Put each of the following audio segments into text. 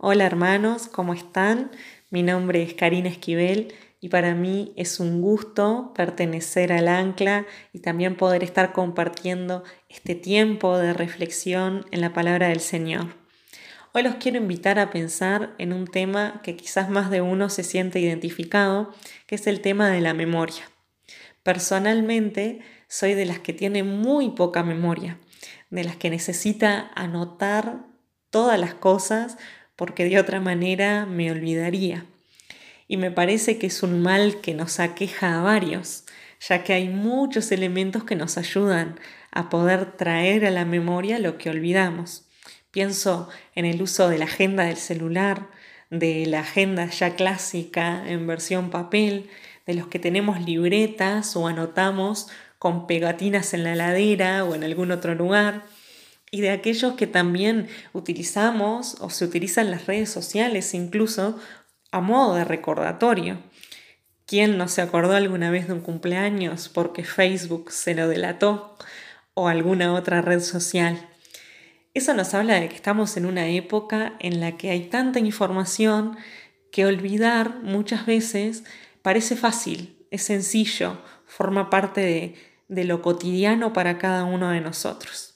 Hola hermanos, ¿cómo están? Mi nombre es Karina Esquivel y para mí es un gusto pertenecer al ancla y también poder estar compartiendo este tiempo de reflexión en la palabra del Señor. Hoy los quiero invitar a pensar en un tema que quizás más de uno se siente identificado, que es el tema de la memoria. Personalmente soy de las que tiene muy poca memoria, de las que necesita anotar todas las cosas porque de otra manera me olvidaría. Y me parece que es un mal que nos aqueja a varios, ya que hay muchos elementos que nos ayudan a poder traer a la memoria lo que olvidamos. Pienso en el uso de la agenda del celular, de la agenda ya clásica en versión papel, de los que tenemos libretas o anotamos con pegatinas en la ladera o en algún otro lugar y de aquellos que también utilizamos o se utilizan las redes sociales incluso a modo de recordatorio. ¿Quién no se acordó alguna vez de un cumpleaños porque Facebook se lo delató o alguna otra red social? Eso nos habla de que estamos en una época en la que hay tanta información que olvidar muchas veces parece fácil, es sencillo, forma parte de, de lo cotidiano para cada uno de nosotros.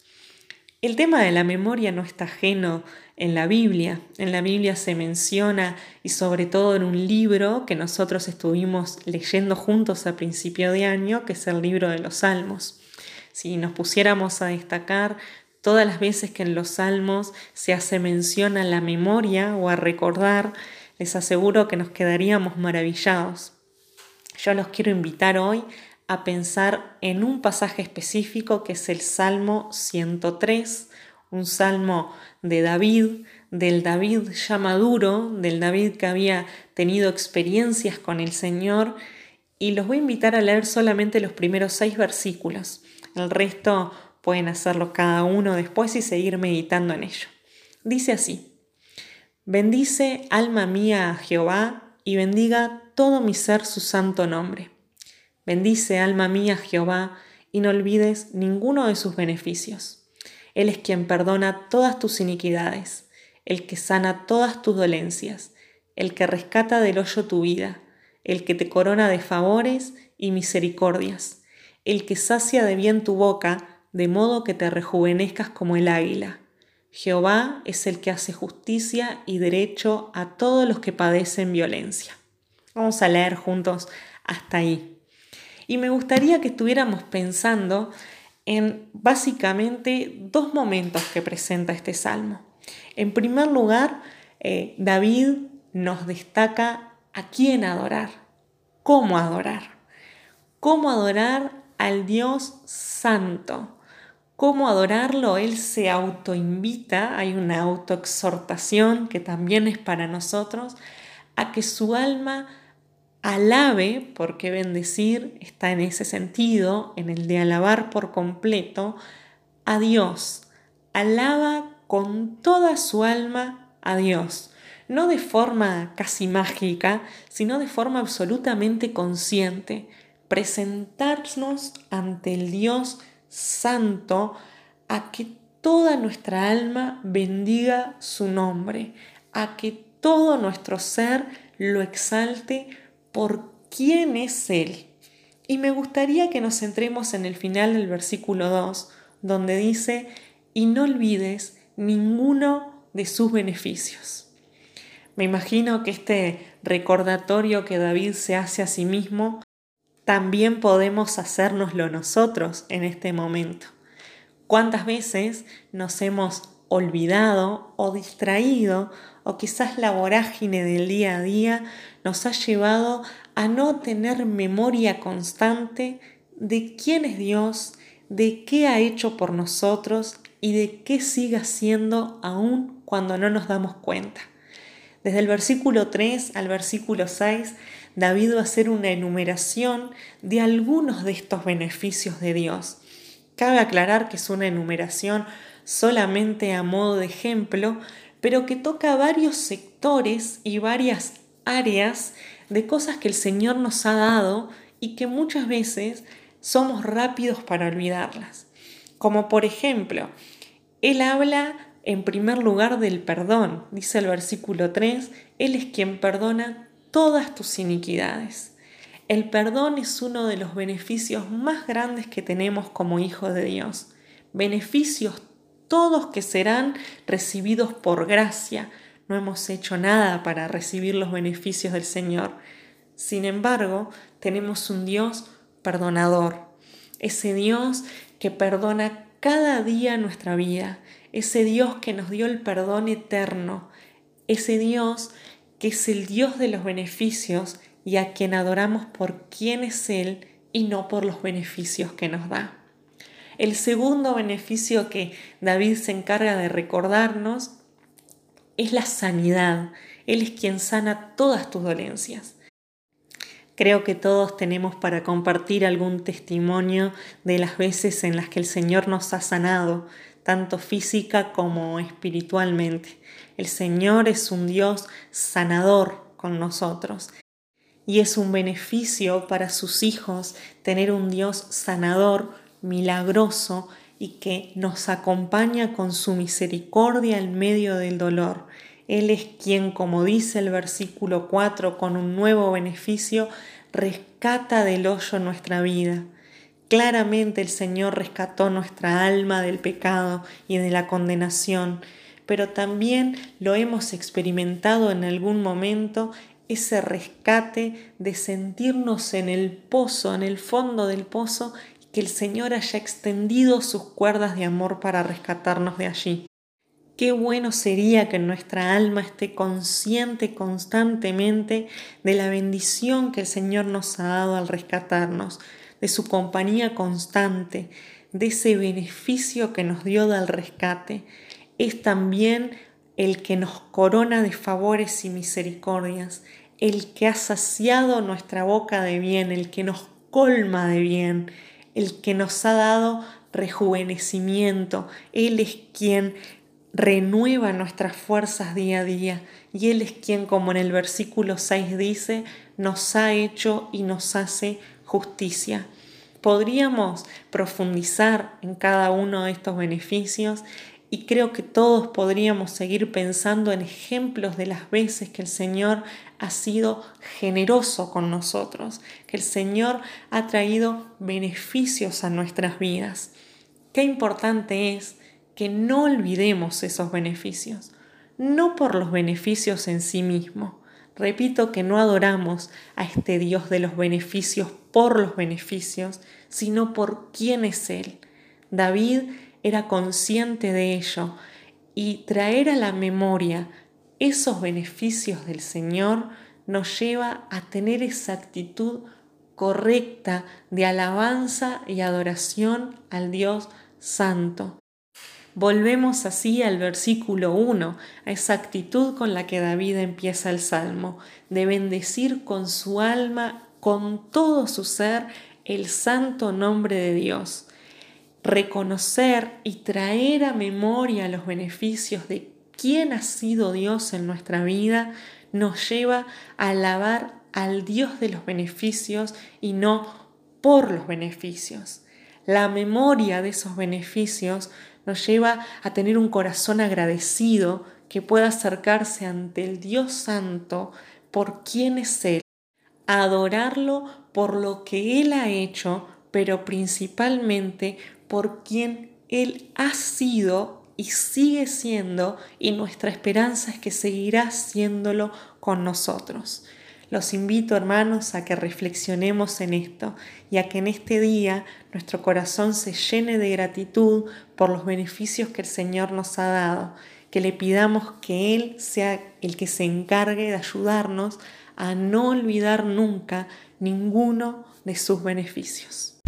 El tema de la memoria no está ajeno en la Biblia. En la Biblia se menciona y sobre todo en un libro que nosotros estuvimos leyendo juntos a principio de año, que es el libro de los Salmos. Si nos pusiéramos a destacar todas las veces que en los Salmos se hace mención a la memoria o a recordar, les aseguro que nos quedaríamos maravillados. Yo los quiero invitar hoy a pensar en un pasaje específico que es el Salmo 103, un salmo de David, del David ya maduro, del David que había tenido experiencias con el Señor, y los voy a invitar a leer solamente los primeros seis versículos. El resto pueden hacerlo cada uno después y seguir meditando en ello. Dice así, bendice alma mía a Jehová y bendiga todo mi ser su santo nombre. Bendice, alma mía, Jehová, y no olvides ninguno de sus beneficios. Él es quien perdona todas tus iniquidades, el que sana todas tus dolencias, el que rescata del hoyo tu vida, el que te corona de favores y misericordias, el que sacia de bien tu boca, de modo que te rejuvenezcas como el águila. Jehová es el que hace justicia y derecho a todos los que padecen violencia. Vamos a leer juntos hasta ahí. Y me gustaría que estuviéramos pensando en básicamente dos momentos que presenta este salmo. En primer lugar, eh, David nos destaca a quién adorar, cómo adorar, cómo adorar al Dios santo. ¿Cómo adorarlo? Él se autoinvita, hay una autoexhortación que también es para nosotros, a que su alma alabe, porque bendecir está en ese sentido, en el de alabar por completo, a Dios. Alaba con toda su alma a Dios, no de forma casi mágica, sino de forma absolutamente consciente, presentarnos ante el Dios santo a que toda nuestra alma bendiga su nombre, a que todo nuestro ser lo exalte por quién es Él. Y me gustaría que nos centremos en el final del versículo 2, donde dice, y no olvides ninguno de sus beneficios. Me imagino que este recordatorio que David se hace a sí mismo, también podemos hacérnoslo nosotros en este momento. ¿Cuántas veces nos hemos olvidado o distraído o quizás la vorágine del día a día nos ha llevado a no tener memoria constante de quién es Dios, de qué ha hecho por nosotros y de qué sigue haciendo aún cuando no nos damos cuenta. Desde el versículo 3 al versículo 6, David va a hacer una enumeración de algunos de estos beneficios de Dios. Cabe aclarar que es una enumeración solamente a modo de ejemplo, pero que toca varios sectores y varias áreas de cosas que el Señor nos ha dado y que muchas veces somos rápidos para olvidarlas. Como por ejemplo, Él habla en primer lugar del perdón. Dice el versículo 3, Él es quien perdona todas tus iniquidades. El perdón es uno de los beneficios más grandes que tenemos como hijos de Dios. Beneficios todos que serán recibidos por gracia. No hemos hecho nada para recibir los beneficios del Señor. Sin embargo, tenemos un Dios perdonador. Ese Dios que perdona cada día nuestra vida. Ese Dios que nos dio el perdón eterno. Ese Dios que es el Dios de los beneficios y a quien adoramos por quién es Él y no por los beneficios que nos da. El segundo beneficio que David se encarga de recordarnos es la sanidad. Él es quien sana todas tus dolencias. Creo que todos tenemos para compartir algún testimonio de las veces en las que el Señor nos ha sanado, tanto física como espiritualmente. El Señor es un Dios sanador con nosotros y es un beneficio para sus hijos tener un Dios sanador, milagroso y que nos acompaña con su misericordia en medio del dolor. Él es quien, como dice el versículo 4, con un nuevo beneficio, rescata del hoyo nuestra vida. Claramente el Señor rescató nuestra alma del pecado y de la condenación, pero también lo hemos experimentado en algún momento ese rescate de sentirnos en el pozo, en el fondo del pozo, que el Señor haya extendido sus cuerdas de amor para rescatarnos de allí. Qué bueno sería que nuestra alma esté consciente constantemente de la bendición que el Señor nos ha dado al rescatarnos, de su compañía constante, de ese beneficio que nos dio del rescate, es también el que nos corona de favores y misericordias, el que ha saciado nuestra boca de bien, el que nos colma de bien, el que nos ha dado rejuvenecimiento. Él es quien renueva nuestras fuerzas día a día y Él es quien, como en el versículo 6 dice, nos ha hecho y nos hace justicia. Podríamos profundizar en cada uno de estos beneficios y creo que todos podríamos seguir pensando en ejemplos de las veces que el Señor ha sido generoso con nosotros, que el Señor ha traído beneficios a nuestras vidas. Qué importante es que no olvidemos esos beneficios, no por los beneficios en sí mismo, Repito que no adoramos a este Dios de los beneficios por los beneficios, sino por quién es Él. David era consciente de ello y traer a la memoria esos beneficios del Señor nos lleva a tener esa actitud correcta de alabanza y adoración al Dios Santo. Volvemos así al versículo 1, a esa actitud con la que David empieza el salmo, de bendecir con su alma, con todo su ser, el santo nombre de Dios. Reconocer y traer a memoria los beneficios de quién ha sido Dios en nuestra vida nos lleva a alabar al Dios de los beneficios y no por los beneficios. La memoria de esos beneficios nos lleva a tener un corazón agradecido que pueda acercarse ante el Dios Santo por quien es Él, adorarlo por lo que Él ha hecho, pero principalmente por quien Él ha sido y sigue siendo y nuestra esperanza es que seguirá siéndolo con nosotros. Los invito, hermanos, a que reflexionemos en esto y a que en este día nuestro corazón se llene de gratitud por los beneficios que el Señor nos ha dado, que le pidamos que Él sea el que se encargue de ayudarnos a no olvidar nunca ninguno de sus beneficios.